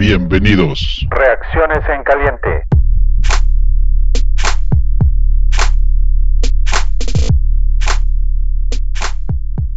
Bienvenidos. Reacciones en caliente.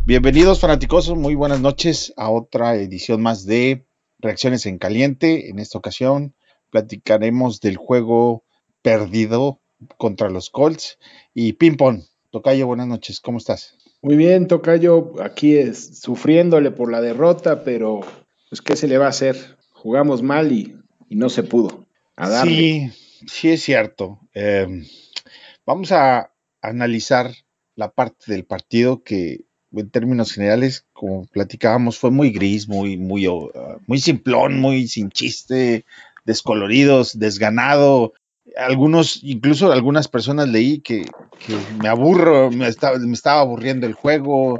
Bienvenidos fanáticos, muy buenas noches a otra edición más de Reacciones en Caliente. En esta ocasión platicaremos del juego perdido contra los Colts y ping pong. Tocayo, buenas noches, ¿cómo estás? Muy bien, Tocayo, aquí es, sufriéndole por la derrota, pero pues qué se le va a hacer. Jugamos mal y, y no se pudo. A. Sí, sí es cierto. Eh, vamos a analizar la parte del partido que en términos generales, como platicábamos, fue muy gris, muy, muy, uh, muy simplón, muy sin chiste, descoloridos, desganado. Algunos, incluso algunas personas leí que, que me aburro, me estaba, me estaba aburriendo el juego,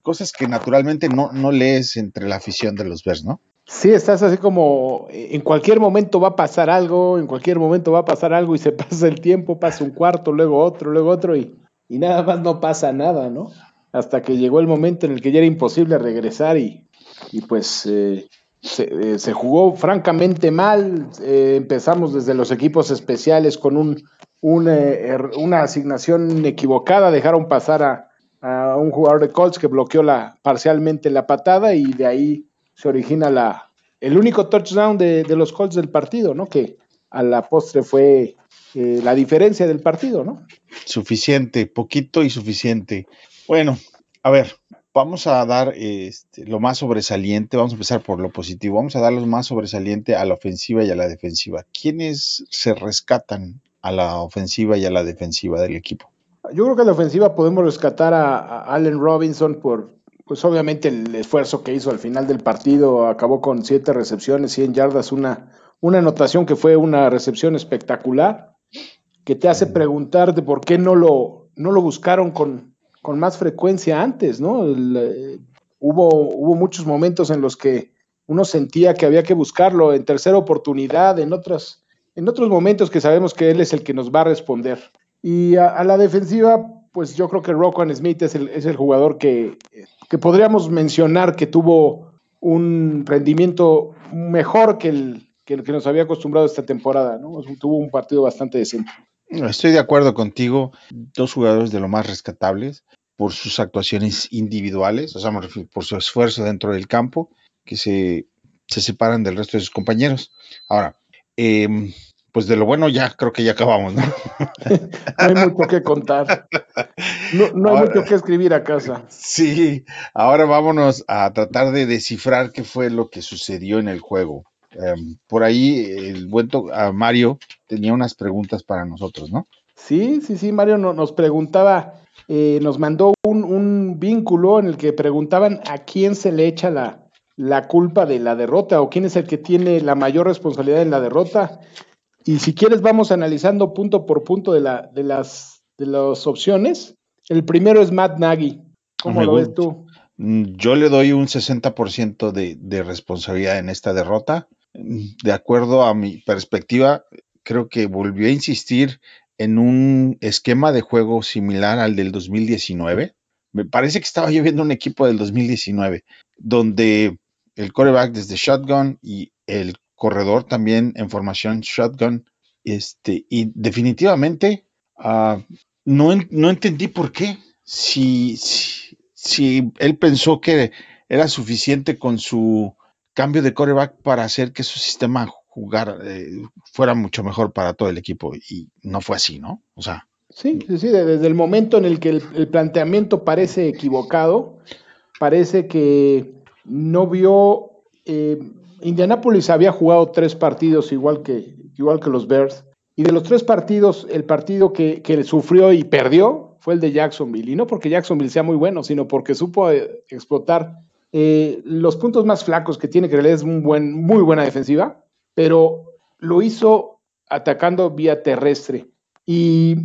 cosas que naturalmente no, no lees entre la afición de los Bears, ¿no? Sí, estás así como eh, en cualquier momento va a pasar algo, en cualquier momento va a pasar algo y se pasa el tiempo, pasa un cuarto, luego otro, luego otro y, y nada más no pasa nada, ¿no? Hasta que llegó el momento en el que ya era imposible regresar y, y pues eh, se, eh, jugó francamente mal. Eh, empezamos desde los equipos especiales con un, er, una asignación equivocada, dejaron pasar a, a, un jugador de Colts que bloqueó parcialmente la patada y de ahí se origina la, el único touchdown de, de los Colts del partido, ¿no? Que a la postre fue eh, la diferencia del partido, ¿no? Suficiente, poquito y suficiente. Bueno, a ver, vamos a dar este, lo más sobresaliente, vamos a empezar por lo positivo, vamos a dar lo más sobresaliente a la ofensiva y a la defensiva. ¿Quiénes se rescatan a la ofensiva y a la defensiva del equipo? Yo creo que a la ofensiva podemos rescatar a, a Allen Robinson por, pues obviamente el esfuerzo que hizo al final del partido, acabó con siete recepciones, 100 yardas, una, una anotación que fue una recepción espectacular, que te hace preguntarte por qué no lo, no lo buscaron con, con más frecuencia antes, ¿no? El, eh, hubo, hubo muchos momentos en los que uno sentía que había que buscarlo en tercera oportunidad, en otros, en otros momentos que sabemos que él es el que nos va a responder. Y a, a la defensiva, pues yo creo que Roquan Smith es el, es el jugador que, que, podríamos mencionar que tuvo un rendimiento mejor que el, que nos había acostumbrado esta temporada, ¿no? Tuvo un partido bastante decente. Estoy de acuerdo contigo. Dos jugadores de lo más rescatables por sus actuaciones individuales, o sea, por su esfuerzo dentro del campo, que se, se separan del resto de sus compañeros. Ahora, eh, pues de lo bueno ya creo que ya acabamos, ¿no? no hay mucho que contar. No, no hay ahora, mucho que escribir a casa. Sí, ahora vámonos a tratar de descifrar qué fue lo que sucedió en el juego. Um, por ahí el buen uh, Mario tenía unas preguntas para nosotros, ¿no? Sí, sí, sí, Mario no, nos preguntaba, eh, nos mandó un, un, vínculo en el que preguntaban a quién se le echa la, la, culpa de la derrota o quién es el que tiene la mayor responsabilidad en la derrota. Y si quieres vamos analizando punto por punto de, la, de, las, de las opciones. El primero es Matt Nagy. ¿Cómo Me lo ves tú? Mm, Yo le doy un 60% de, de responsabilidad en esta derrota de acuerdo a mi perspectiva, creo que volvió a insistir en un esquema de juego similar al del 2019. Me parece que estaba yo viendo un equipo del 2019, donde el coreback desde shotgun y el corredor también en formación shotgun. Este, y definitivamente uh, no, no, entendí por qué. Si, si, si él pensó que era suficiente con su cambio de coreback para hacer que su sistema jugar eh, fuera mucho mejor para todo el equipo y no fue así, ¿no? O sea. Sí, sí, sí, desde el momento en el que el, el planteamiento parece equivocado, parece que no vio. Eh, Indianapolis había jugado tres partidos igual que, igual que los Bears, y de los tres partidos, el partido que, que sufrió y perdió fue el de Jacksonville, y no porque Jacksonville sea muy bueno, sino porque supo eh, explotar eh, los puntos más flacos que tiene que es un buen, muy buena defensiva, pero lo hizo atacando vía terrestre y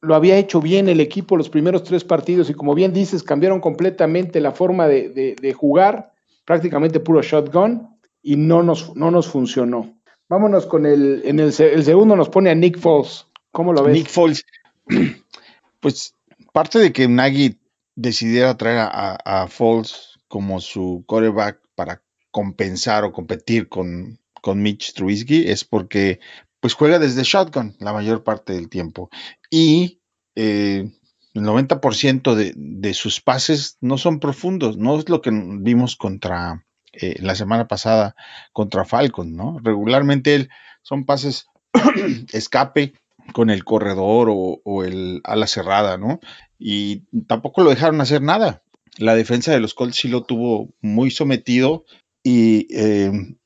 lo había hecho bien el equipo los primeros tres partidos y como bien dices, cambiaron completamente la forma de, de, de jugar, prácticamente puro shotgun y no nos, no nos funcionó. Vámonos con el, en el, segundo nos pone a Nick Foles. ¿Cómo lo ves? Nick Foles, pues parte de que Nagy decidiera traer a, a, a Foles como su coreback para compensar o competir con, con Mitch Trubisky es porque pues juega desde shotgun la mayor parte del tiempo. Y eh, el 90% de, de, sus pases no son profundos, no es lo que vimos contra eh, la semana pasada contra Falcon, ¿no? Regularmente él, son pases escape con el corredor o, el ala cerrada, ¿no? Y tampoco lo dejaron hacer nada. La defensa de los Colts sí lo tuvo muy sometido y eh,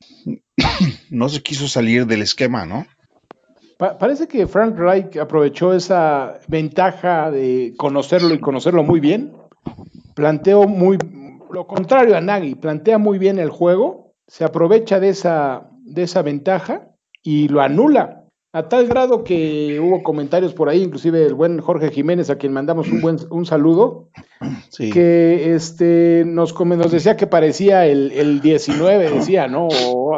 no se quiso salir del esquema, ¿no? Pa parece que Frank Reich aprovechó esa ventaja de conocerlo y conocerlo muy bien. Planteó muy lo contrario a Nagy, plantea muy bien el juego, se aprovecha de esa, de esa ventaja y lo anula. A tal grado que hubo comentarios por ahí, inclusive el buen Jorge Jiménez, a quien mandamos un buen un saludo, sí. que este, nos, nos decía que parecía el, el 19, decía, ¿no? O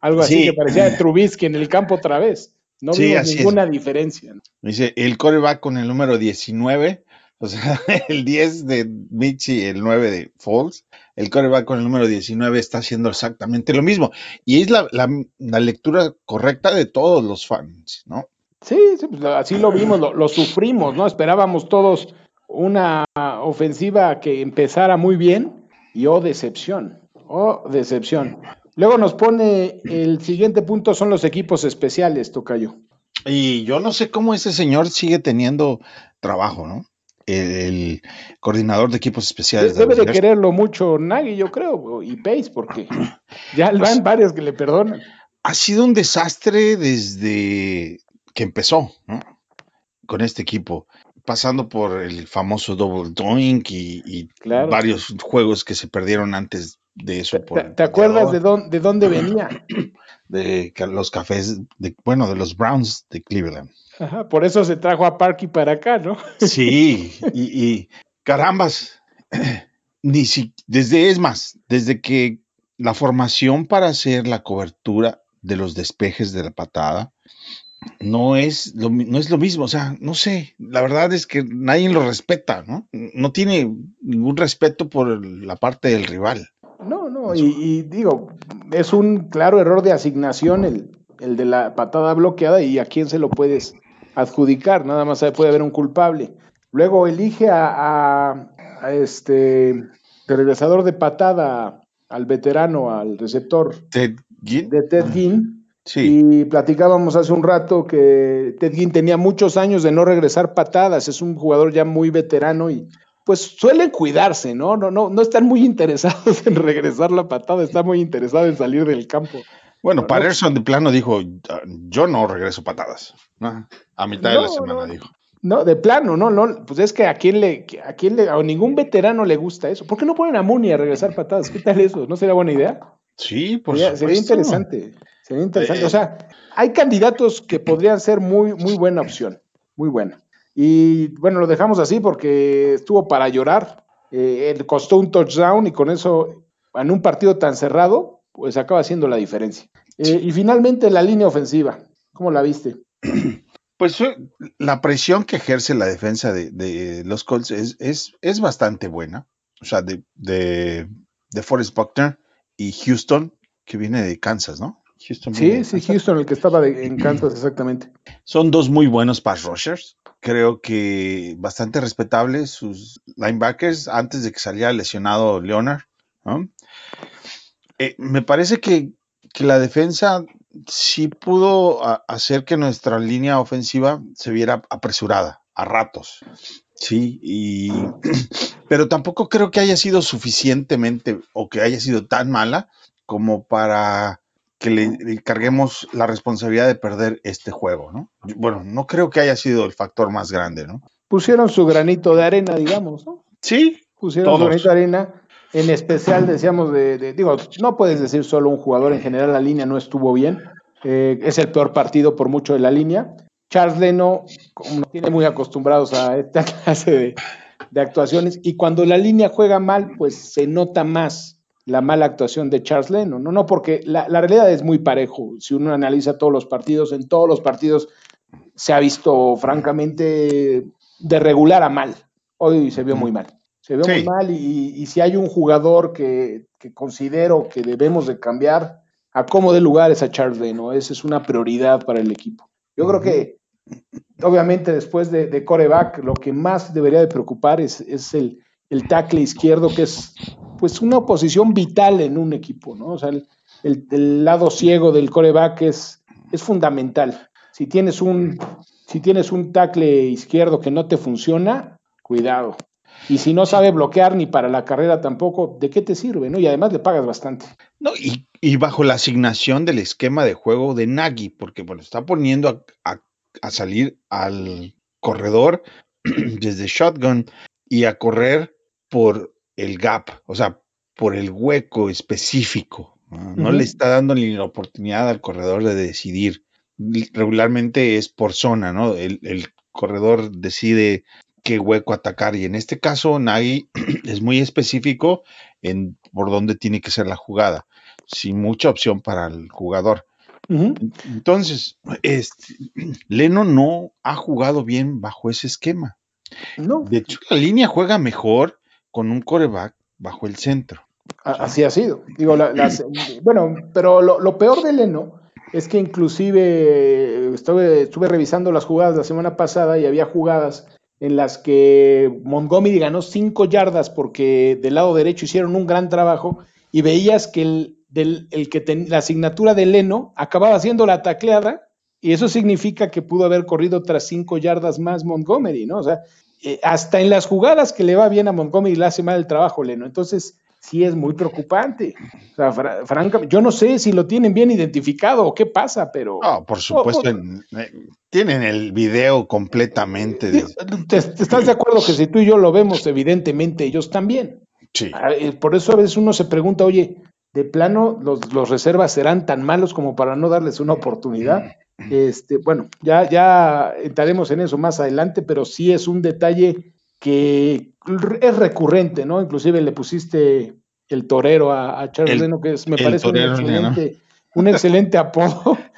algo así, sí. que parecía Trubisky en el campo otra vez. No sí, vimos ninguna es. diferencia. Dice, el coreback con el número 19, o sea, el 10 de Mitch y el 9 de Foles, el coreback con el número 19 está haciendo exactamente lo mismo. Y es la, la, la lectura correcta de todos los fans, ¿no? Sí, sí pues así lo vimos, lo, lo, sufrimos, ¿no? Esperábamos todos una ofensiva que empezara muy bien y oh, decepción, oh, decepción. Luego nos pone el siguiente punto son los equipos especiales, Tocayo. Y yo no sé cómo ese señor sigue teniendo trabajo, ¿no? El, coordinador de equipos especiales. Debe de, de quererlo mucho Nagy, yo creo, y Pace, porque ya van pues, varios que le perdonan. Ha sido un desastre desde que empezó, ¿no? Con este equipo, pasando por el famoso double doink y, y claro. varios juegos que se perdieron antes de eso. ¿Te, te acuerdas de dónde, de dónde venía? De los cafés, de, bueno, de los Browns de Cleveland. Ajá, por eso se trajo a Parky para acá, ¿no? Sí, y, y carambas, ni si, desde, es más, desde que la formación para hacer la cobertura de los despejes de la patada no es lo, no es lo mismo, o sea, no sé, la verdad es que nadie lo respeta, ¿no? No tiene ningún respeto por la parte del rival. No, y, y, digo, es un claro error de asignación el, el, de la patada bloqueada y a quién se lo puedes adjudicar, nada más puede haber un culpable. Luego elige a, a, a este de regresador de patada al veterano, al receptor Ted Ginn. de Ted Ginn. Sí. Y platicábamos hace un rato que Ted Ginn tenía muchos años de no regresar patadas, es un jugador ya muy veterano y pues suelen cuidarse, ¿no? No, no, no están muy interesados en regresar la patada, están muy interesados en salir del campo. Bueno, Patterson de plano dijo, yo no regreso patadas, ¿no? A mitad no, de la semana no, dijo. No, de plano, no, no, pues es que a quién le, a quién le, a ningún veterano le gusta eso. ¿Por qué no ponen a Mooney a regresar patadas? ¿Qué tal eso? ¿No sería buena idea? Sí, por sería, supuesto. sería interesante, sería interesante. Eh, o sea, hay candidatos que podrían ser muy, muy buena opción, muy buena. Y bueno, lo dejamos así porque estuvo para llorar. Eh, él costó un touchdown y con eso, en un partido tan cerrado, pues acaba haciendo la diferencia. Eh, y finalmente la línea ofensiva, ¿cómo la viste? Pues la presión que ejerce la defensa de, de los Colts es, es, es, bastante buena. O sea, de, de, de Forrest Buckner y Houston, que viene de Kansas, ¿no? Houston sí, sí, Houston, el que estaba en Kansas, exactamente. Son dos muy buenos pass rushers. Creo que bastante respetables sus linebackers antes de que saliera lesionado Leonard. Eh, me parece que, que, la defensa sí pudo hacer que nuestra línea ofensiva se viera apresurada a ratos. Sí, y pero tampoco creo que haya sido suficientemente o que haya sido tan mala como para que le, carguemos la responsabilidad de perder este juego, ¿no? Bueno, no creo que haya sido el factor más grande, ¿no? Pusieron su granito de arena, digamos, ¿no? Sí. Pusieron todos. su granito de arena. En especial, decíamos, de, de, digo, no puedes decir solo un jugador, en general la línea no estuvo bien. Eh, es el peor partido por mucho de la línea. Charles Leno, como nos tiene muy acostumbrados a esta clase de, de actuaciones, y cuando la línea juega mal, pues se nota más la mala actuación de Charles Leno, no, no, porque la, la, realidad es muy parejo. Si uno analiza todos los partidos, en todos los partidos se ha visto francamente de regular a mal. Hoy se vio muy mal. Se vio sí. muy mal y, y, si hay un jugador que, que, considero que debemos de cambiar, acomode lugares a Charles Leno. Esa es una prioridad para el equipo. Yo creo que, obviamente, después de, de coreback, lo que más debería de preocupar es, es el, el, tackle izquierdo, que es pues una posición vital en un equipo, ¿no? O sea, el, el lado ciego del coreback es, es fundamental. Si tienes un, si tienes un tackle izquierdo que no te funciona, cuidado. Y si no sabe bloquear ni para la carrera tampoco, ¿de qué te sirve? ¿no? Y además le pagas bastante. No, y, bajo la asignación del esquema de juego de Nagy, porque bueno, está poniendo a, a, a salir al corredor desde shotgun y a correr por el gap, o sea, por el hueco específico. No, no uh -huh. le está dando ni la oportunidad al corredor de decidir. Regularmente es por zona, ¿no? El, el corredor decide qué hueco atacar. Y en este caso, Nagy es muy específico en por dónde tiene que ser la jugada, sin mucha opción para el jugador. Uh -huh. Entonces, este, Leno no ha jugado bien bajo ese esquema. No. De hecho, la línea juega mejor con un coreback bajo el centro. Así ha sido. Digo, la, las, bueno, pero lo, lo, peor de Leno es que inclusive estuve, estuve revisando las jugadas la semana pasada y había jugadas en las que Montgomery ganó cinco yardas porque del lado derecho hicieron un gran trabajo y veías que el, del, el que ten, la asignatura de Leno acababa haciendo la tacleada y eso significa que pudo haber corrido tras cinco yardas más Montgomery, ¿no? O sea, eh, hasta en las jugadas que le va bien a Montgomery le hace mal el trabajo Leno. Entonces, sí es muy preocupante. O sea, fr francamente, yo no sé si lo tienen bien identificado o qué pasa, pero. No, por supuesto, oh, oh. tienen el video completamente. De... ¿Te, ¿Te, estás de acuerdo que si tú y yo lo vemos, evidentemente ellos también? Sí. Ah, eh, por eso a veces uno se pregunta, oye, de plano, los, los reservas serán tan malos como para no darles una oportunidad. Este, bueno, ya, ya entraremos en eso más adelante, pero sí es un detalle que es recurrente, ¿no? Inclusive le pusiste el torero a, a Charles Leno, que es, me parece un excelente, un excelente apodo.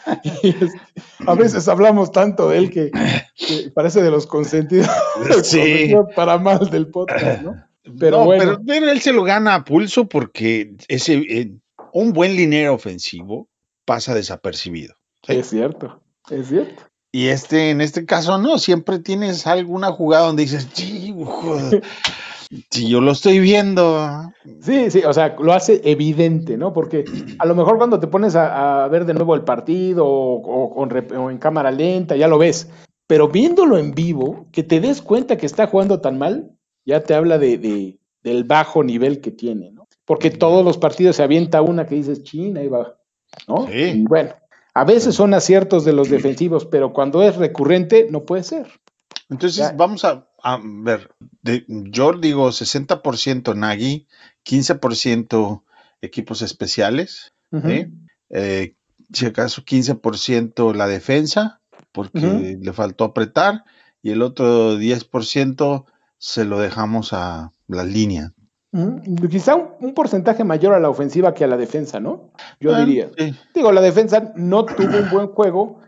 Es, a veces hablamos tanto de él que, que parece de los consentidos sí. para mal del podcast, ¿no? Pero no, bueno. Pero, pero, él se lo gana a pulso porque ese, eh, un buen linero ofensivo pasa desapercibido. ¿Sí? Es cierto, es cierto. Y este, en este caso, no, siempre tienes alguna jugada donde dices, sí, si yo lo estoy viendo. Sí, sí, o sea, lo hace evidente, ¿no? Porque a lo mejor cuando te pones a, a ver de nuevo el partido o, o, o, en cámara lenta, ya lo ves. Pero viéndolo en vivo, que te des cuenta que está jugando tan mal, ya te habla de, de del bajo nivel que tiene, ¿no? Porque todos los partidos se avienta una que dices, China, ahí va, ¿no? Sí. Y bueno, a veces son aciertos de los defensivos, pero cuando es recurrente, no puede ser. Entonces, ya. vamos a, a ver, de, yo digo 60% Nagy, 15% equipos especiales, uh -huh. eh, si acaso 15% la defensa, porque uh -huh. le faltó apretar, y el otro 10% se lo dejamos a la línea. -huh. Quizá un, un, porcentaje mayor a la ofensiva que a la defensa, ¿no? Yo ah, diría. Sí. Digo, la defensa no tuvo un buen juego,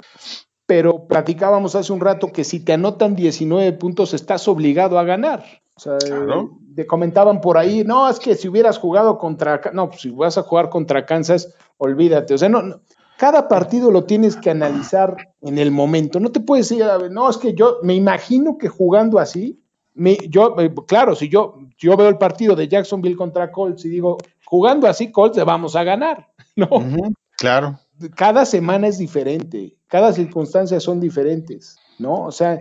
pero platicábamos hace un rato que si te anotan 19 puntos estás obligado a ganar. O sea, claro. te comentaban por ahí, no, es que si hubieras jugado contra, no, pues si vas a jugar contra Kansas, olvídate. O sea, no, no cada partido lo tienes que analizar en el momento. No te puedes decir, no, es que yo me imagino que jugando así, yo, eh, claro, si yo, yo veo el partido de Jacksonville contra Colts y digo, jugando así, Colts le vamos a ganar, ¿no? Uh -huh, claro. Cada semana es diferente, cada circunstancia son diferentes, ¿no? O sea,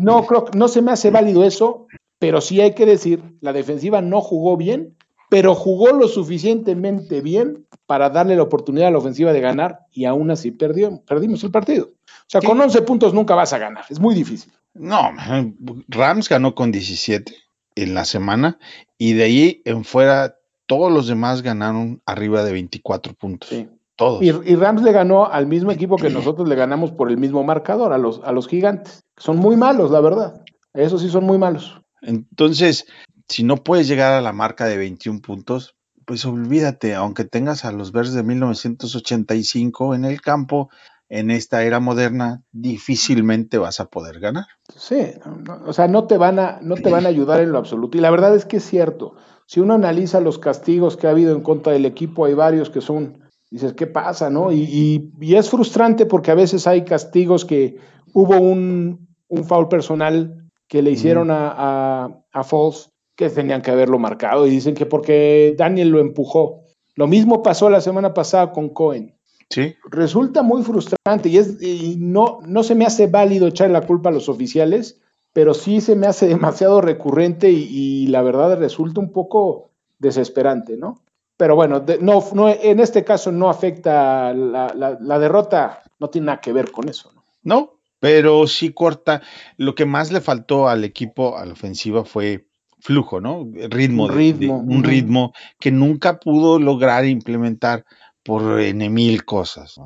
no creo, no se me hace válido eso, pero sí hay que decir, la defensiva no jugó bien, pero jugó lo suficientemente bien para darle la oportunidad a la ofensiva de ganar y aún así perdió, perdimos el partido. O sea, con 11 puntos nunca vas a ganar, es muy difícil. No, Rams ganó con 17 en la semana y de ahí en fuera todos los demás ganaron arriba de 24 puntos. Sí. Todos. Y, y, Rams le ganó al mismo equipo que nosotros le ganamos por el mismo marcador, a los, a los gigantes. Son muy malos, la verdad. Esos sí son muy malos. Entonces, si no puedes llegar a la marca de 21 puntos, pues olvídate, aunque tengas a los Bears de 1985 en el campo, en esta era moderna difícilmente vas a poder ganar. Sí, no, o sea, no te van a no te van a ayudar en lo absoluto y la verdad es que es cierto. Si uno analiza los castigos que ha habido en contra del equipo, hay varios que son dices, ¿qué pasa? ¿no? Y, es frustrante porque a veces hay castigos que hubo un, un foul personal que le hicieron a, a, a Falls que tenían que haberlo marcado y dicen que porque Daniel lo empujó. Lo mismo pasó la semana pasada con Cohen. Sí. Resulta muy frustrante y, es, y no, no se me hace válido echar la culpa a los oficiales, pero sí se me hace demasiado recurrente y, la verdad resulta un poco desesperante, ¿no? Pero bueno, no, no, en este caso no afecta la, la, derrota, no tiene nada que ver con eso. ¿no? no, pero sí corta. Lo que más le faltó al equipo, a la ofensiva, fue flujo, ¿no? Ritmo. un ritmo que nunca pudo lograr implementar por N mil cosas.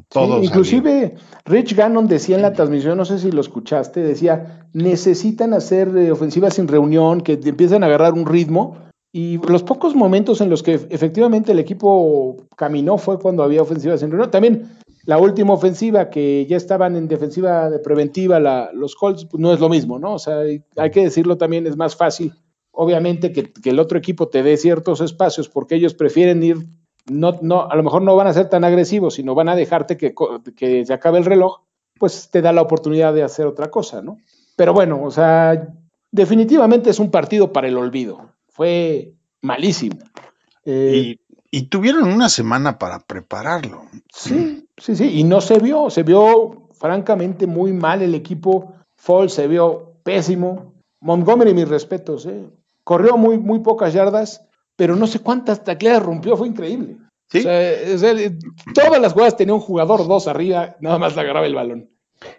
inclusive Rich Gannon decía en la transmisión, no sé si lo escuchaste, decía, necesitan hacer eh, ofensivas sin reunión, que empiecen a agarrar un ritmo. Y los pocos momentos en los que efectivamente el equipo caminó fue cuando había ofensivas sin reunión. También la última ofensiva, que ya estaban en defensiva de preventiva, los Colts, pues no es lo mismo, ¿no? O sea, hay que decirlo también, es más fácil obviamente que, el otro equipo te dé ciertos espacios porque ellos prefieren ir, no, no, a lo mejor no van a ser tan agresivos, sino van a dejarte que, que se acabe el reloj, pues te da la oportunidad de hacer otra cosa, ¿no? Pero bueno, o sea, definitivamente es un partido para el olvido. Fue malísimo. Eh, y, tuvieron una semana para prepararlo. Sí, sí, sí, y no se vio, se vio francamente muy mal el equipo. Fall se vio pésimo. Montgomery, mis respetos, ¿eh? corrió muy, muy pocas yardas, pero no sé cuántas tacleadas rompió, fue increíble. ¿Sí? todas las jugadas tenía un jugador dos arriba, nada más le agarraba el balón.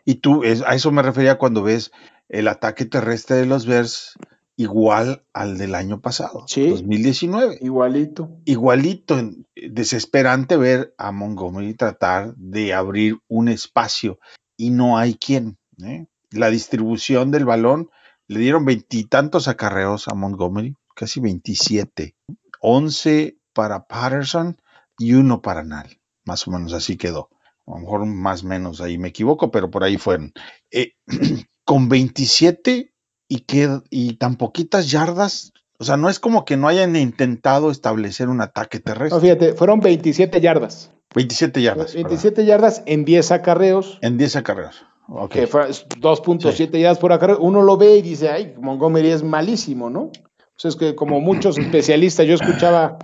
Y tú, a eso me refería cuando ves el ataque terrestre de los Bears igual al del año pasado, sí, 2019. Igualito. Igualito. Desesperante ver a Montgomery tratar de abrir un espacio y no hay quien. ¿eh? La distribución del balón le dieron veintitantos acarreos a Montgomery, casi 27. 11 para Patterson y uno para Nall. Más o menos así quedó. A lo mejor más o menos ahí me equivoco, pero por ahí fueron. Eh, con 27 y, que, y tan poquitas yardas, o sea, no es como que no hayan intentado establecer un ataque terrestre. No, fíjate, fueron 27 yardas. 27 yardas. 27 yardas en 10 acarreos. En 10 acarreos. Que fue 2.7 yardas por acá. Uno lo ve y dice, ay, Montgomery es malísimo, ¿no? Pues es que como muchos especialistas, yo escuchaba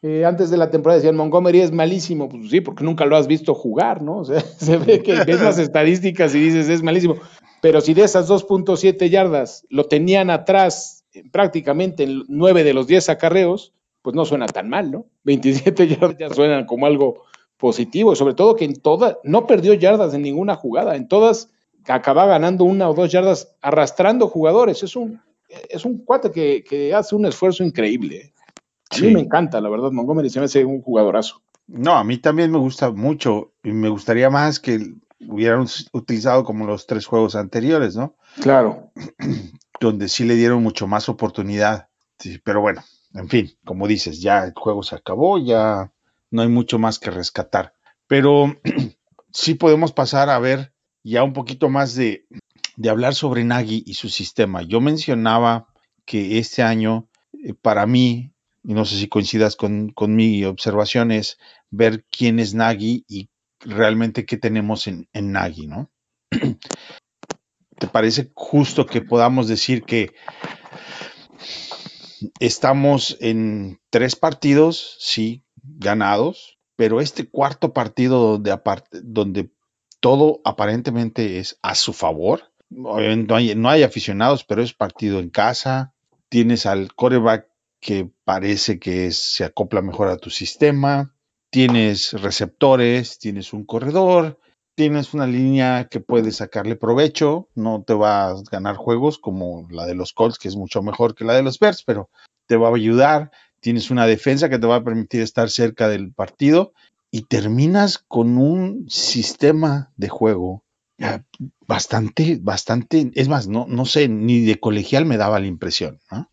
eh, antes de la temporada, decían, Montgomery es malísimo. Pues sí, porque nunca lo has visto jugar, ¿no? O sea, se ve que ves las estadísticas y dices, es malísimo. Pero si de esas 2.7 yardas lo tenían atrás prácticamente en 9 de los 10 acarreos, pues no suena tan mal, ¿no? 27 yardas ya suenan como algo positivo, sobre todo que en todas, no perdió yardas en ninguna jugada, en todas acaba ganando una o dos yardas arrastrando jugadores. Es un, es un cuate que, hace un esfuerzo increíble. A mí me encanta, la verdad, Montgomery se me hace un jugadorazo. No, a mí también me gusta mucho y me gustaría más que hubieran utilizado como los tres juegos anteriores, ¿no? Claro. Donde sí le dieron mucho más oportunidad. pero bueno, en fin, como dices, ya el juego se acabó, ya no hay mucho más que rescatar. Pero sí podemos pasar a ver ya un poquito más de, hablar sobre Nagy y su sistema. Yo mencionaba que este año, eh, para mí, y no sé si coincidas con, mi observación, es ver quién es Nagy y realmente qué tenemos en, en Nagy, ¿no? ¿Te parece justo que podamos decir que estamos en tres partidos, sí, ganados, pero este cuarto partido donde, donde todo aparentemente es a su favor, no hay, no hay aficionados, pero es partido en casa, tienes al coreback que parece que se acopla mejor a tu sistema, tienes receptores, tienes un corredor, tienes una línea que puedes sacarle provecho, no te va a ganar juegos como la de los Colts, que es mucho mejor que la de los Bears, pero te va a ayudar, tienes una defensa que te va a permitir estar cerca del partido y terminas con un sistema de juego bastante, bastante, es más, no, no sé, ni de colegial me daba la impresión. ¿no?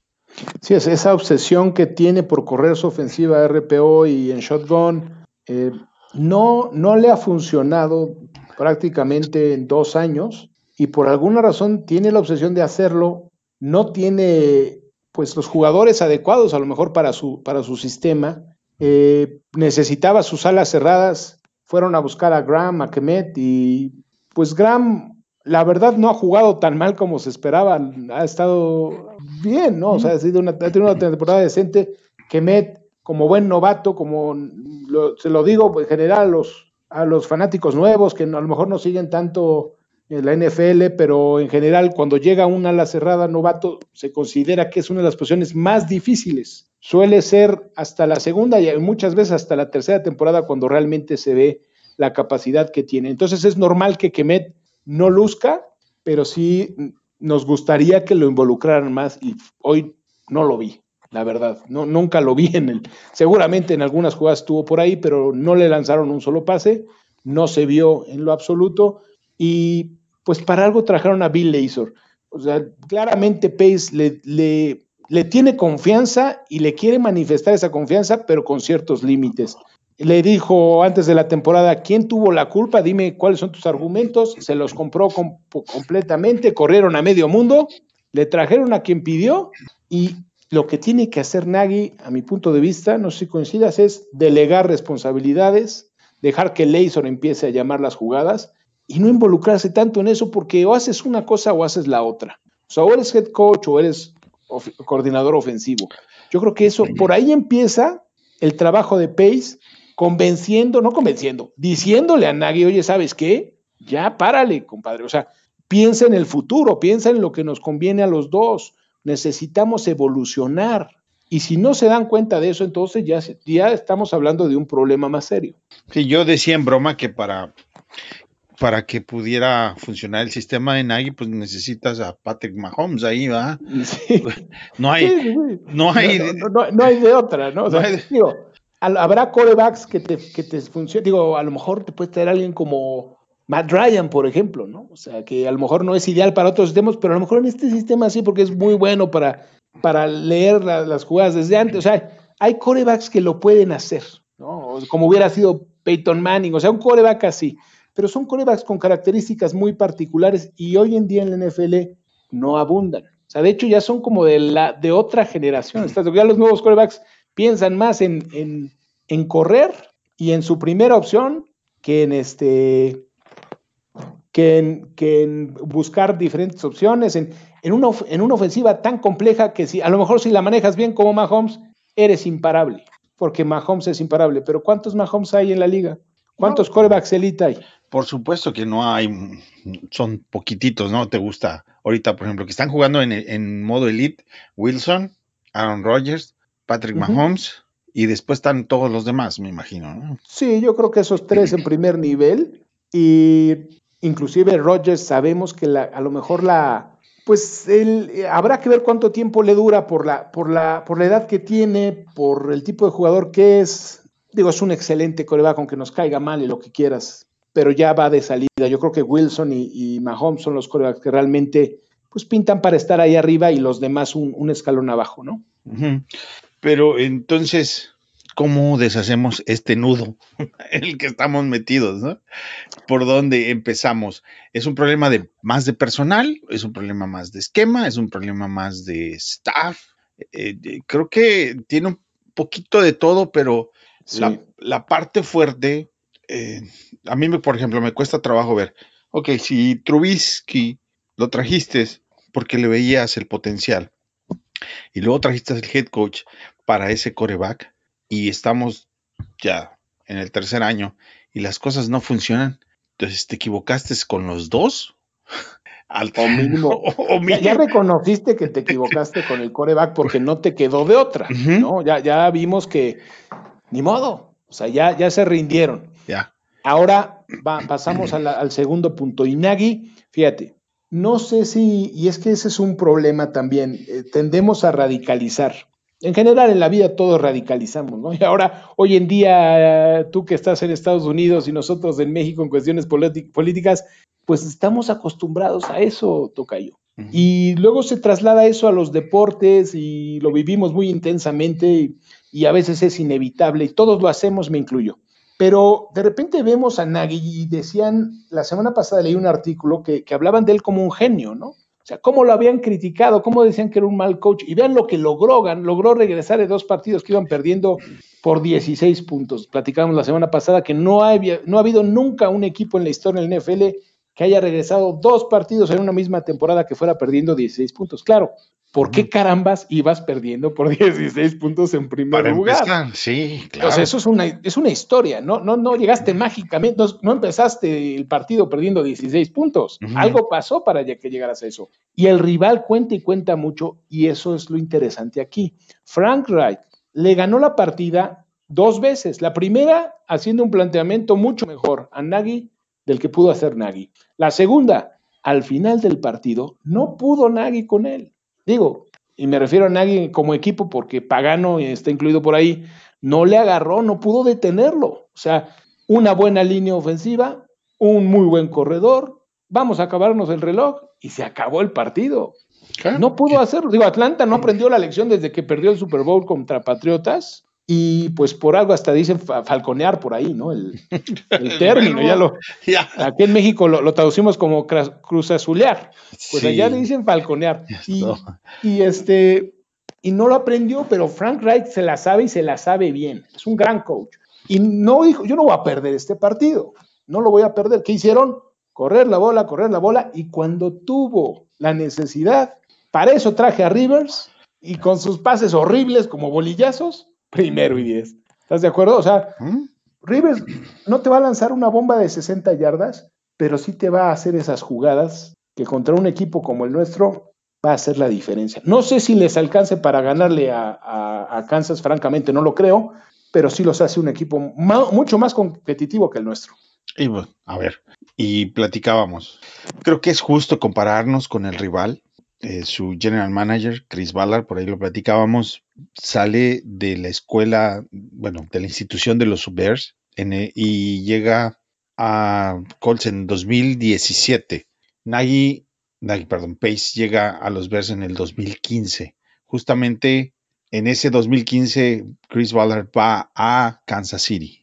Sí, es esa obsesión que tiene por correr su ofensiva RPO y en shotgun, eh, no, no le ha funcionado prácticamente en dos años y por alguna razón tiene la obsesión de hacerlo, no tiene pues los jugadores adecuados a lo mejor para su, para su sistema. Eh, necesitaba sus alas cerradas fueron a buscar a Graham, a Kemet, y pues Graham, la verdad, no ha jugado tan mal como se esperaba, ha estado bien, ¿no? O sea, ha, sido una, ha tenido una temporada decente. Kemet, como buen novato, como se lo digo en general a los, a los fanáticos nuevos que a lo mejor no siguen tanto en la NFL, pero en general cuando llega un ala cerrada novato se considera que es una de las posiciones más difíciles. Suele ser hasta la segunda y muchas veces hasta la tercera temporada cuando realmente se ve la capacidad que tiene. Entonces es normal que Kemet no luzca, pero sí nos gustaría que lo involucraran más y hoy no lo vi, la verdad. No, nunca lo vi en el. Seguramente en algunas jugadas estuvo por ahí, pero no le lanzaron un solo pase, no se vio en lo absoluto y pues para algo trajeron a Bill Lazor. O sea, claramente Pace le, le, le, tiene confianza y le quiere manifestar esa confianza, pero con ciertos límites. Le dijo antes de la temporada, ¿quién tuvo la culpa? Dime cuáles son tus argumentos. Se los compró completamente, corrieron a medio mundo, le trajeron a quien pidió y lo que tiene que hacer Nagy, a mi punto de vista, no sé si coincidas, es delegar responsabilidades, dejar que Lazor empiece a llamar las jugadas y no involucrarse tanto en eso porque o haces una cosa o haces la otra. O sea, o eres head coach o eres coordinador ofensivo. Yo creo que eso, por ahí empieza el trabajo de Pace, convenciendo, no convenciendo, diciéndole a Nagy, oye, ¿sabes qué? Ya párale, compadre. O sea, piensa en el futuro, piensa en lo que nos conviene a los dos. Necesitamos evolucionar. Y si no se dan cuenta de eso, entonces ya, ya estamos hablando de un problema más serio. Sí, yo decía en broma que para para que pudiera funcionar el sistema de Nagy, pues necesitas a Patrick Mahomes ahí, ¿va? No hay, no hay, no, hay de otra, ¿no? digo, habrá corebacks que te, que te funcionen, digo, a lo mejor te puede traer alguien como Matt Ryan, por ejemplo, ¿no? O sea, que a lo mejor no es ideal para otros sistemas, pero a lo mejor en este sistema sí, porque es muy bueno para, para leer las jugadas desde antes. O sea, hay corebacks que lo pueden hacer, ¿no? Como hubiera sido Peyton Manning, o sea, un coreback así pero son corebacks con características muy particulares y hoy en día en la NFL no abundan. O sea, de hecho ya son como de, la, de otra generación. Ya los nuevos corebacks piensan más en, en, correr y en su primera opción que en este que en, que en buscar diferentes opciones, en, en, una, en una ofensiva tan compleja que si a lo mejor si la manejas bien como Mahomes, eres imparable, porque Mahomes es imparable. Pero ¿cuántos Mahomes hay en la liga? ¿Cuántos corebacks elite hay? Por supuesto que no hay, son poquititos, ¿no? Te gusta. Ahorita, por ejemplo, que están jugando en, modo elite, Wilson, Aaron Rodgers, Patrick Mahomes, y después están todos los demás, me imagino, ¿no? Sí, yo creo que esos tres en primer nivel, y inclusive Rodgers sabemos que a lo mejor la, pues él, habrá que ver cuánto tiempo le dura por la, por la, por la edad que tiene, por el tipo de jugador que es. Digo, es un excelente coreback, aunque nos caiga mal y lo que quieras pero ya va de salida. Yo creo que Wilson y, Mahomes son los corebacks que realmente pues pintan para estar ahí arriba y los demás un, escalón abajo, ¿no? Pero entonces, ¿cómo deshacemos este nudo en el que estamos metidos, ¿no? ¿Por dónde empezamos? ¿Es un problema de más de personal? ¿Es un problema más de esquema? ¿Es un problema más de staff? Eh, eh, creo que tiene un poquito de todo, pero la, la, parte fuerte eh, a mí, por ejemplo, me cuesta trabajo ver, ok, si Trubisky lo trajiste porque le veías el potencial y luego trajiste el head coach para ese coreback y estamos ya en el tercer año y las cosas no funcionan, entonces te equivocaste con los dos. Al, o mínimo, Ya, reconociste que te equivocaste con el coreback porque no te quedó de otra, ¿no? Ya, ya vimos que ni modo, o sea, ya, ya se rindieron. Ya. Ahora pasamos al segundo punto. Inagi, fíjate, no sé si, y es que ese es un problema también, eh, tendemos a radicalizar. En general en la vida todos radicalizamos, ¿no? Y ahora, hoy en día, tú que estás en Estados Unidos y nosotros en México en cuestiones políticas, pues estamos acostumbrados a eso, Tocayo. Y luego se traslada eso a los deportes y lo vivimos muy intensamente y a veces es inevitable y todos lo hacemos, me incluyo. Pero de repente vemos a Nagy y decían, la semana pasada leí un artículo que, hablaban de él como un genio, ¿no? O sea, cómo lo habían criticado, cómo decían que era un mal coach. Y vean lo que logró, logró regresar de dos partidos que iban perdiendo por 16 puntos. Platicamos la semana pasada que no, no ha habido nunca un equipo en la historia del NFL que haya regresado dos partidos en una misma temporada que fuera perdiendo 16 puntos. Claro, ¿por qué carambas ibas perdiendo por 16 puntos en primer lugar? sí, claro. eso es una, es una historia, no, no, no llegaste mágicamente, no, empezaste el partido perdiendo 16 puntos. Algo pasó para que llegaras a eso. Y el rival cuenta y cuenta mucho, y eso es lo interesante aquí. Frank Wright le ganó la partida dos veces. La primera haciendo un planteamiento mucho mejor a Nagy del que pudo hacer Nagy. La segunda, al final del partido, no pudo Nagy con él. Digo, y me refiero a Nagy como equipo porque Pagano está incluido por ahí, no le agarró, no pudo detenerlo. O sea, una buena línea ofensiva, un muy buen corredor, vamos a acabarnos el reloj y se acabó el partido. No pudo hacerlo. Digo, Atlanta no aprendió la lección desde que perdió el Super Bowl contra Patriotas y pues por algo hasta dicen falconear por ahí, ¿no? El, término, ya lo. Aquí en México lo, traducimos como cruzazulear. Pues allá le dicen falconear. Y, este, y no lo aprendió, pero Frank Wright se la sabe y se la sabe bien. Es un gran coach. Y no dijo, yo no voy a perder este partido. No lo voy a perder. ¿Qué hicieron? Correr la bola, correr la bola. Y cuando tuvo la necesidad, para eso traje a Rivers y con sus pases horribles como bolillazos primero y diez. ¿Estás de acuerdo? O sea, ¿Mm? Rivers no te va a lanzar una bomba de 60 yardas, pero sí te va a hacer esas jugadas que contra un equipo como el nuestro va a hacer la diferencia. No sé si les alcance para ganarle a, Kansas, francamente no lo creo, pero sí los hace un equipo mucho más competitivo que el nuestro. Y bueno, a ver, y platicábamos. Creo que es justo compararnos con el rival. Eh, su general manager, Chris Ballard, por ahí lo platicábamos, sale de la escuela, bueno, de la institución de los Bears e, y llega a Colts en 2017. Nagy, Nagy, perdón, Pace llega a los Bears en el 2015. Justamente en ese 2015, Chris Ballard va a Kansas City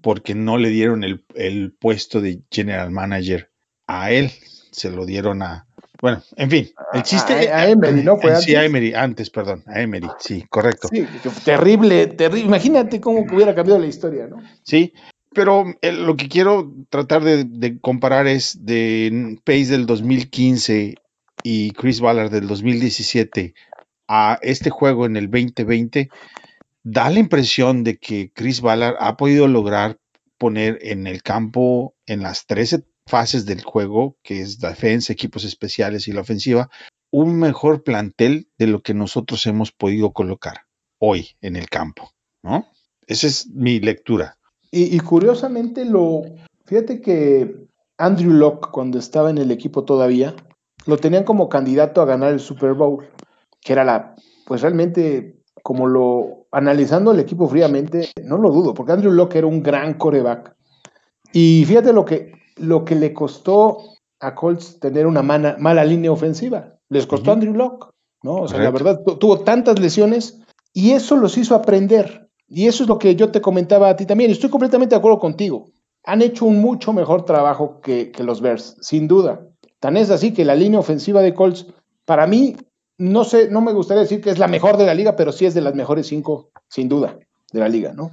porque no le dieron el, el puesto de general manager a él, se lo dieron a, bueno, en fin, el chiste. A, Emery, ¿no? Fue sí, a Emery, antes, perdón, a Emery, sí, correcto. Sí, terrible, terrible. Imagínate cómo hubiera cambiado la historia, ¿no? Sí, pero eh, lo que quiero tratar de, comparar es de Pace del 2015 y Chris Ballard del 2017 a este juego en el 2020. Da la impresión de que Chris Ballard ha podido lograr poner en el campo en las 13 fases del juego, que es defensa, equipos especiales y la ofensiva, un mejor plantel de lo que nosotros hemos podido colocar hoy en el campo, ¿no? Esa es mi lectura. Y, curiosamente lo, fíjate que Andrew Locke cuando estaba en el equipo todavía, lo tenían como candidato a ganar el Super Bowl, que era la, pues realmente, como lo, analizando el equipo fríamente, no lo dudo, porque Andrew Locke era un gran coreback. Y fíjate lo que, lo que le costó a Colts tener una mala línea ofensiva. Les costó Andrew Locke, ¿no? O sea, la verdad, tuvo tantas lesiones y eso los hizo aprender. Y eso es lo que yo te comentaba a ti también. Estoy completamente de acuerdo contigo. Han hecho un mucho mejor trabajo que, que los Bears, sin duda. Tan es así que la línea ofensiva de Colts, para mí, no sé, no me gustaría decir que es la mejor de la liga, pero sí es de las mejores cinco, sin duda de la liga, ¿no?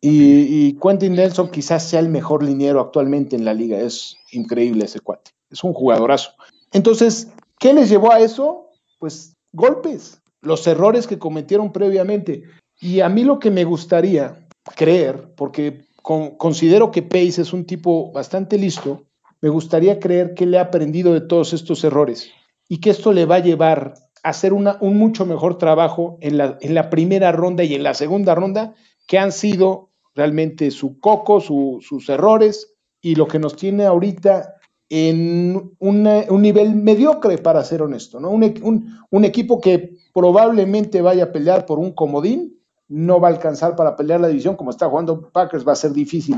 Y, Quentin Nelson quizás sea el mejor liniero actualmente en la liga. Es increíble ese cuate. Es un jugadorazo. Entonces, ¿qué les llevó a eso? Pues golpes, los errores que cometieron previamente. Y a mí lo que me gustaría creer, porque considero que Pace es un tipo bastante listo, me gustaría creer que le ha aprendido de todos estos errores y que esto le va a llevar hacer una, un mucho mejor trabajo en la, en la, primera ronda y en la segunda ronda, que han sido realmente su coco, sus errores y lo que nos tiene ahorita en un nivel mediocre, para ser honesto, ¿no? Un, un, equipo que probablemente vaya a pelear por un comodín, no va a alcanzar para pelear la división, como está jugando Packers, va a ser difícil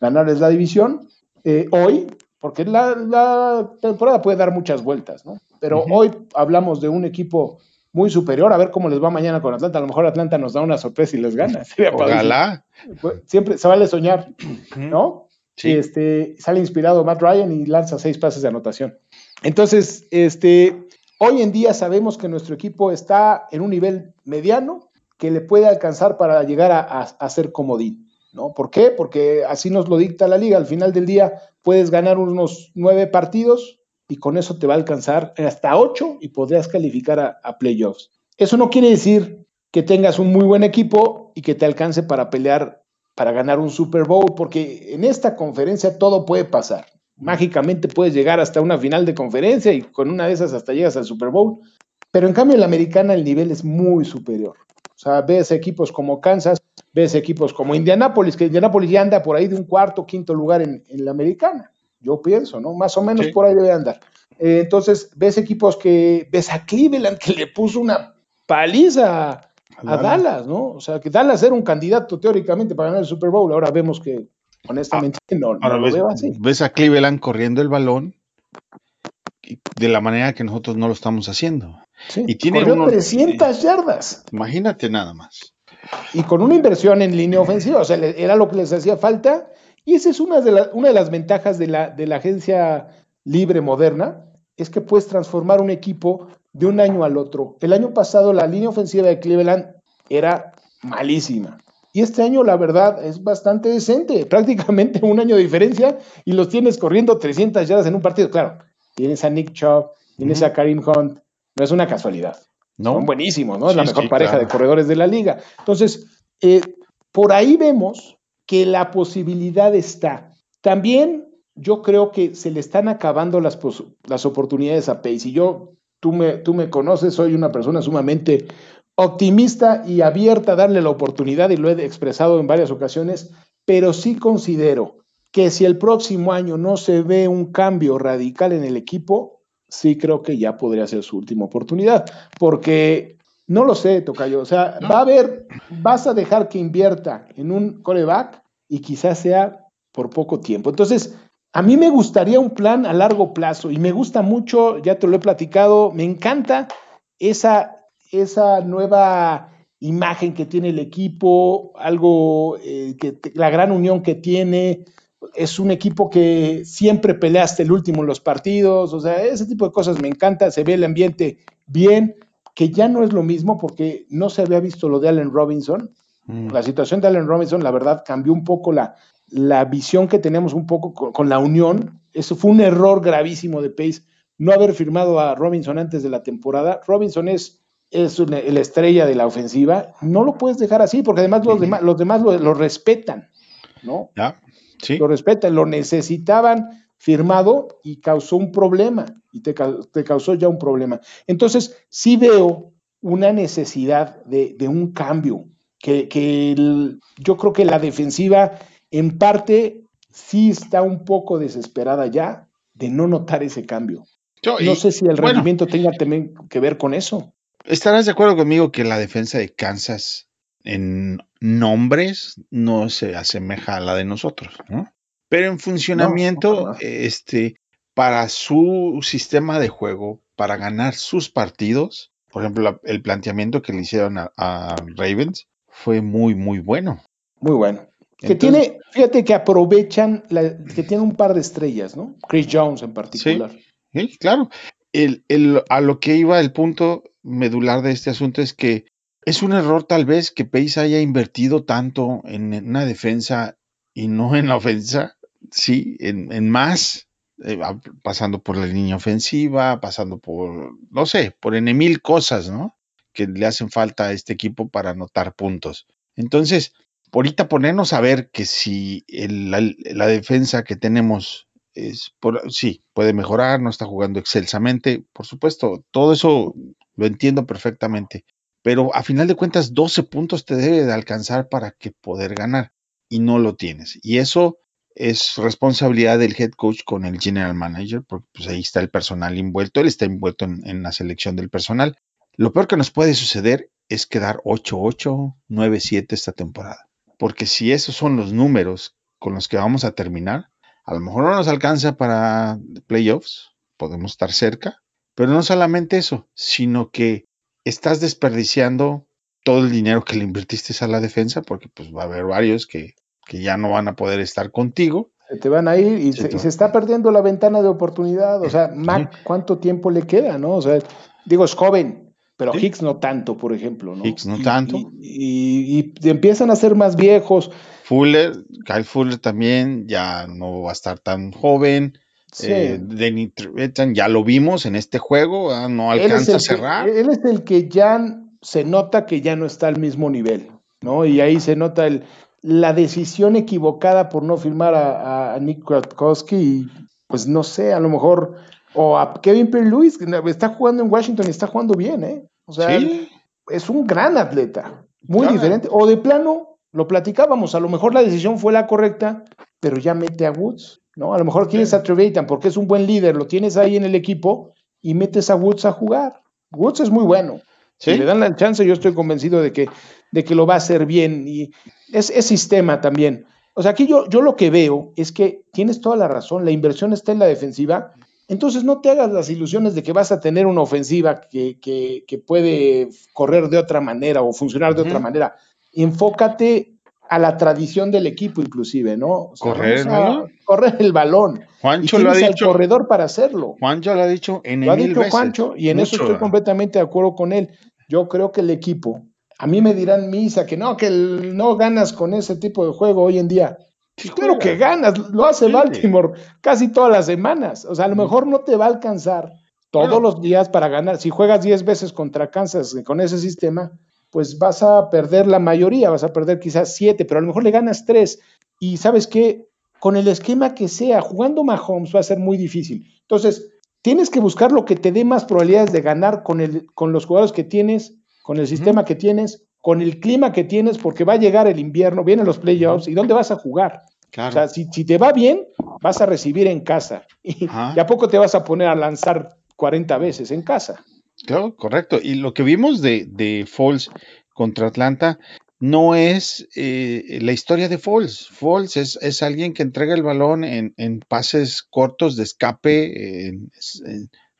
ganarles la división. Eh, hoy, porque la, la, temporada puede dar muchas vueltas, ¿no? Pero hoy hablamos de un equipo muy superior, a ver cómo les va mañana con Atlanta. A lo mejor Atlanta nos da una sorpresa y les gana. Ojalá. Pues, siempre se vale soñar, ¿no? Sí. este, sale inspirado Matt Ryan y lanza seis pases de anotación. Entonces, este, hoy en día sabemos que nuestro equipo está en un nivel mediano que le puede alcanzar para llegar a, ser comodín. ¿no? ¿Por qué? Porque así nos lo dicta la liga. Al final del día puedes ganar unos nueve partidos y con eso te va a alcanzar hasta ocho y podrías calificar a, a playoffs. Eso no quiere decir que tengas un muy buen equipo y que te alcance para pelear, para ganar un Super Bowl, porque en esta conferencia todo puede pasar. Mágicamente puedes llegar hasta una final de conferencia y con una de esas hasta llegas al Super Bowl. Pero en cambio en la americana el nivel es muy superior. O sea, ves equipos como Kansas, ves equipos como Indianapolis, que Indianapolis ya anda por ahí de un cuarto, quinto lugar en, la americana. Yo pienso, ¿no? Más o menos por ahí debe andar. Eh, entonces, ves equipos que, ves a Cleveland que le puso una paliza a, Dallas. ¿no? O sea, que Dallas era un candidato teóricamente para ganar el Super Bowl. Ahora vemos que, honestamente, ah, no, lo ves, veo así. Ves a Cleveland corriendo el balón de la manera que nosotros no lo estamos haciendo. y tiene unos, 300 yardas. Imagínate nada más. Y con una inversión en línea ofensiva, o sea, era lo que les hacía falta. Y esa es una de, una de las ventajas de la, de la agencia libre moderna, es que puedes transformar un equipo de un año al otro. El año pasado la línea ofensiva de Cleveland era malísima. Y este año, la verdad, es bastante decente. Prácticamente un año de diferencia y los tienes corriendo 300 yardas en un partido. Claro, tienes a Nick Chubb, tienes a Karim Hunt. No es una casualidad. No. Son buenísimos, ¿no? Es la mejor pareja de corredores de la liga. Entonces, eh, por ahí vemos que la posibilidad está. También yo creo que se le están acabando las, las oportunidades a Pace. Y yo, tú me, tú me conoces, soy una persona sumamente optimista y abierta a darle la oportunidad, y lo he expresado en varias ocasiones, pero sí considero que si el próximo año no se ve un cambio radical en el equipo, sí creo que ya podría ser su última oportunidad, porque no lo sé, Tocayo, o sea, va a haber, vas a dejar que invierta en un coreback y quizás sea por poco tiempo. Entonces, a mí me gustaría un plan a largo plazo y me gusta mucho, ya te lo he platicado, me encanta esa, esa nueva imagen que tiene el equipo, algo eh, que la gran unión que tiene. Es un equipo que siempre pelea hasta el último en los partidos, o sea, ese tipo de cosas me encanta, se ve el ambiente bien, que ya no es lo mismo porque no se había visto lo de Allen Robinson. Mm. La situación de Allen Robinson, la verdad, cambió un poco la, la visión que tenemos un poco con, la unión. Eso fue un error gravísimo de Pace, no haber firmado a Robinson antes de la temporada. Robinson es, es la estrella de la ofensiva. No lo puedes dejar así, porque además los demás, los demás lo, respetan, ¿no? sí. Lo respetan, lo necesitaban firmado y causó un problema, y te, causó ya un problema. Entonces, sí veo una necesidad de, un cambio, que, yo creo que la defensiva en parte sí está un poco desesperada ya de no notar ese cambio. no sé si el rendimiento tenga también que ver con eso. Estarás de acuerdo conmigo que la defensa de Kansas en nombres no se asemeja a la de nosotros, ¿no? Pero en funcionamiento, este, para su sistema de juego, para ganar sus partidos, por ejemplo, el planteamiento que le hicieron a Ravens fue muy, muy bueno. Muy bueno. Que tiene, fíjate que aprovechan, que tiene un par de estrellas, ¿no? Chris Jones en particular. Sí, claro. El, a lo que iba el punto medular de este asunto es que es un error tal vez que Pace haya invertido tanto en una defensa y no en la ofensa, sí, en, más, eh, pasando por la línea ofensiva, pasando por, no sé, por en mil cosas, ¿no? Que le hacen falta a este equipo para anotar puntos. Entonces, ahorita ponernos a ver que si la, defensa que tenemos es sí, puede mejorar, no está jugando excelsamente, por supuesto, todo eso lo entiendo perfectamente, pero a final de cuentas 12 puntos te debe de alcanzar para que poder ganar y no lo tienes. Y eso es responsabilidad del head coach con el general manager, porque pues ahí está el personal envuelto, él está envuelto en, en la selección del personal. Lo peor que nos puede suceder es quedar 8-8, 9-7 esta temporada porque si esos son los números con los que vamos a terminar, a lo mejor no nos alcanza para playoffs, podemos estar cerca, pero no solamente eso, sino que estás desperdiciando todo el dinero que le invertiste a la defensa, porque pues va a haber varios que, ya no van a poder estar contigo. Se te van a ir y se, está perdiendo la ventana de oportunidad. O sea, Mac, ¿cuánto tiempo le queda? ¿no? O sea, digo, es joven, pero Hicks no tanto, por ejemplo, ¿no? Hicks no tanto. Y, empiezan a ser más viejos. Fuller, Kyle Fuller también ya no va a estar tan joven. Sí. Eh, Denny ya lo vimos en este juego, ah, no alcanza a cerrar. él es el que ya se nota que ya no está al mismo nivel, ¿no? Y ahí se nota el, la decisión equivocada por no firmar a, Nick Kratkowski y pues no sé, a lo mejor, o a Kevin Pierre Lewis, que está jugando en Washington y está jugando bien, ¿eh? O sea, es un gran atleta, muy diferente. O de plano, lo platicábamos, a lo mejor la decisión fue la correcta, pero ya mete a Woods, ¿no? A lo mejor quieres a Trevathan porque es un buen líder, lo tienes ahí en el equipo y metes a Woods a jugar. Woods es muy bueno. Si le dan la chance, yo estoy convencido de que, de que lo va a hacer bien. Y es, es sistema también. O sea, aquí yo, yo lo que veo es que tienes toda la razón, la inversión está en la defensiva, entonces no te hagas las ilusiones de que vas a tener una ofensiva que, que, puede correr de otra manera o funcionar de otra manera. Enfócate a la tradición del equipo inclusive, ¿no? correr el balón. Correr el balón. Juancho lo ha dicho. el corredor para hacerlo. Juancho lo ha dicho en el Lo ha dicho Juancho y en eso estoy completamente de acuerdo con él. Yo creo que el equipo a mí me dirán misa que no, que no ganas con ese tipo de juego hoy en día. Pues claro que ganas, lo hace Baltimore casi todas las semanas. O sea, a lo mejor no te va a alcanzar todos los días para ganar. Si juegas 10 veces contra Kansas con ese sistema, pues vas a perder la mayoría, vas a perder quizás 7, pero a lo mejor le ganas 3. Y sabes qué, con el esquema que sea, jugando Mahomes va a ser muy difícil. Entonces, tienes que buscar lo que te dé más probabilidades de ganar con, el, con los jugadores que tienes con el sistema que tienes, con el clima que tienes, porque va a llegar el invierno, vienen los playoffs, ¿y dónde vas a jugar? O sea, si, te va bien, vas a recibir en casa. Y, a poco te vas a poner a lanzar 40 veces en casa. Claro, correcto. Y lo que vimos de, de Falls contra Atlanta no es eh, la historia de Falls. Falls es, alguien que entrega el balón en, pases cortos de escape, en,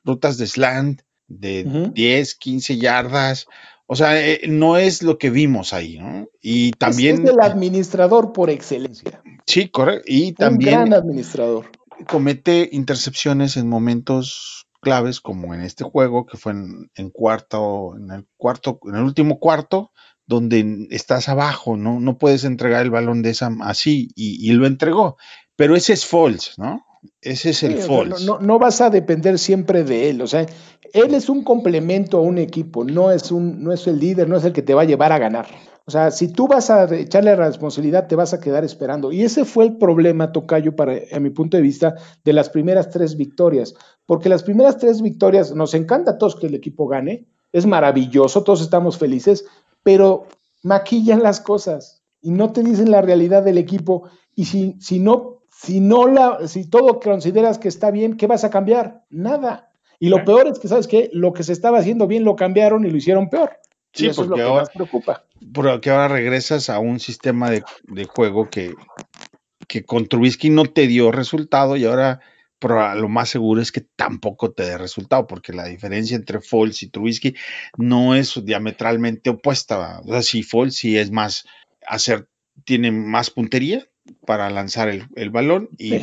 rutas de slant de 10, 15 yardas. O sea, eh, no es lo que vimos ahí, ¿no? Y también. Es, el administrador por excelencia. Sí, correcto. Y también. Un gran administrador. Comete intercepciones en momentos claves, como en este juego, que fue en, cuarto, en el cuarto, en el último cuarto, donde estás abajo, ¿no? No puedes entregar el balón de esa así, y, y lo entregó. Pero ese es false, ¿no? Ese es el false. No, no, vas a depender siempre de él. O sea, él es un complemento a un equipo, no es, un, no es el líder, no es el que te va a llevar a ganar. O sea, si tú vas a echarle la responsabilidad, te vas a quedar esperando. Y ese fue el problema, Tocayo, para, a mi punto de vista, de las primeras tres victorias. Porque las primeras tres victorias, nos encanta a todos que el equipo gane, es maravilloso, todos estamos felices, pero maquillan las cosas y no te dicen la realidad del equipo. Y si, si no, si no la, si todo consideras que está bien, ¿qué vas a cambiar? Nada. Y lo peor es que, ¿sabes qué? Lo que se estaba haciendo bien lo cambiaron y lo hicieron peor. Sí, eso porque es lo que más preocupa. Porque ahora regresas a un sistema de, juego que, que con Trubisky no te dio resultado y ahora pero lo más seguro es que tampoco te dé resultado, porque la diferencia entre Foles y Trubisky no es diametralmente opuesta. O sea, si Foles sí es más hacer, tiene más puntería, para lanzar el, balón y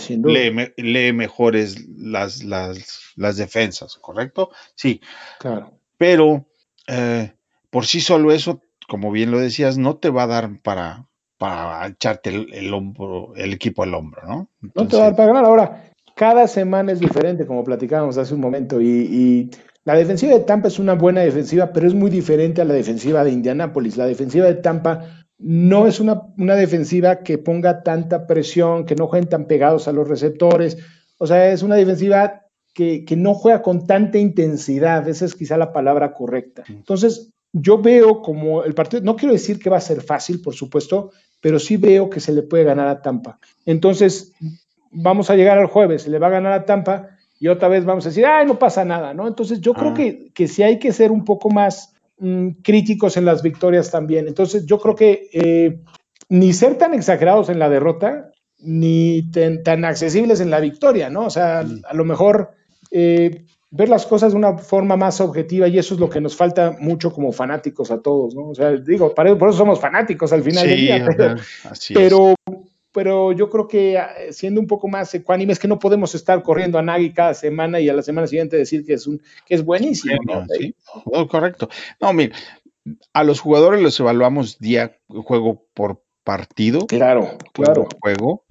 lee, mejores las, las, defensas, ¿correcto? Sí. Claro. Pero eh, por sí solo eso, como bien lo decías, no te va a dar para, para echarte el, hombro, el equipo al hombro, ¿no? no te va a dar para ganar. Ahora, cada semana es diferente, como platicábamos hace un momento, y, y la defensiva de Tampa es una buena defensiva, pero es muy diferente a la defensiva de Indianápolis. La defensiva de Tampa no es una, defensiva que ponga tanta presión, que no jueguen tan pegados a los receptores. O sea, es una defensiva que, no juega con tanta intensidad. Esa es quizá la palabra correcta. Entonces, yo veo como el partido, no quiero decir que va a ser fácil, por supuesto, pero sí veo que se le puede ganar a Tampa. Entonces, vamos a llegar al jueves, se le va a ganar a Tampa y otra vez vamos a decir, ay, no pasa nada, ¿no? Entonces, yo creo ah. que, que sí hay que ser un poco más Mm, críticos en las victorias también. Entonces yo creo que eh, ni ser tan exagerados en la derrota, ni tan accesibles en la victoria, ¿no? O sea, mm. a lo mejor eh, ver las cosas de una forma más objetiva y eso es lo que nos falta mucho como fanáticos a todos, ¿no? O sea, digo, por eso somos fanáticos al final del día, pero, pero yo creo que eh, siendo un poco más ecuánime, es que no podemos estar corriendo a Nagy cada semana y a la semana siguiente decir que es, un, que es buenísimo. Sí, oh, correcto. No, mira, a los jugadores los evaluamos día, juego por partido. Claro, claro. Juego.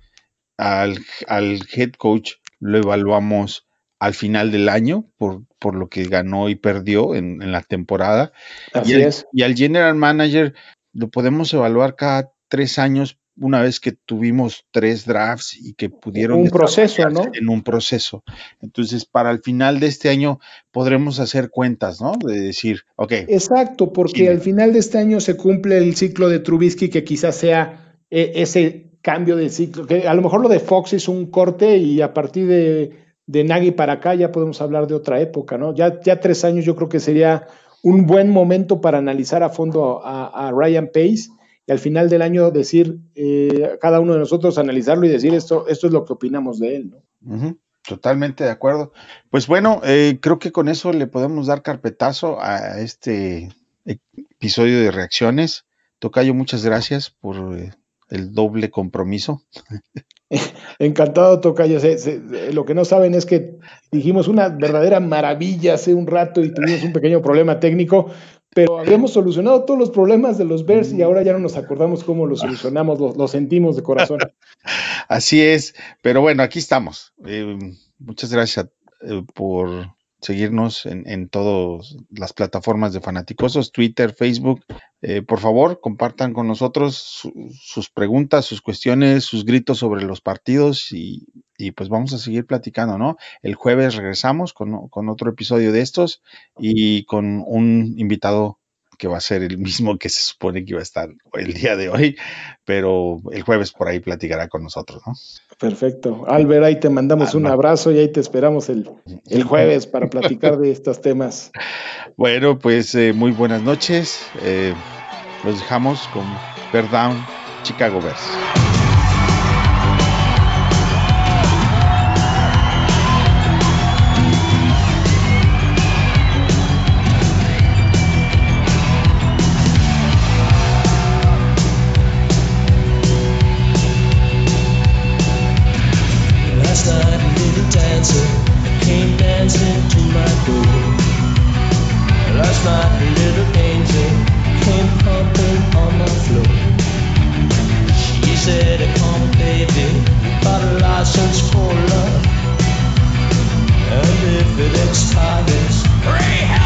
Al, al head coach lo evaluamos al final del año por, por lo que ganó y perdió en, en la temporada. Así y, es. y al general manager lo podemos evaluar cada tres años una vez que tuvimos tres drafts y que pudieron un proceso, ¿no? En un proceso. Entonces, para el final de este año podremos hacer cuentas, ¿no? De decir, ok. Exacto, porque al final de este año se cumple el ciclo de Trubisky que quizás sea eh, ese cambio de ciclo, que a lo mejor lo de Fox es un corte y a partir de, de Nagy para acá ya podemos hablar de otra época, ¿no? Ya, ya tres años yo creo que sería un buen momento para analizar a fondo a, a Ryan Pace al final del año decir, eh, cada uno de nosotros analizarlo y decir esto, esto es lo que opinamos de él, ¿no? Uh -huh. Totalmente de acuerdo. Pues bueno, eh, creo que con eso le podemos dar carpetazo a este episodio de reacciones. Tocayo, muchas gracias por eh, el doble compromiso. Encantado, Tocayo. Se, se, lo que no saben es que dijimos una verdadera maravilla hace un rato y tuvimos un pequeño problema técnico, pero habíamos solucionado todos los problemas de los Bears y ahora ya no nos acordamos cómo lo solucionamos, lo, lo sentimos de corazón. Así es, pero bueno, aquí estamos. Eh, muchas gracias eh, por seguirnos en, en todas las plataformas de Fanaticosos, Twitter, Facebook. Eh, por favor, compartan con nosotros su, sus preguntas, sus cuestiones, sus gritos sobre los partidos y, y, pues vamos a seguir platicando, ¿no? El jueves regresamos con, con otro episodio de estos y con un invitado que va a ser el mismo que se supone que iba a estar el día de hoy, pero el jueves por ahí platicará con nosotros, ¿no? Perfecto. Albert, ahí te mandamos ah, un no. abrazo y ahí te esperamos el, el jueves para platicar de estos temas. Bueno, pues eh, muy buenas noches. Eh, los dejamos con Bear Down, Chicago Bears. my little angel came pumping on the floor. She said, Come, baby, got a license for love. And if it expires,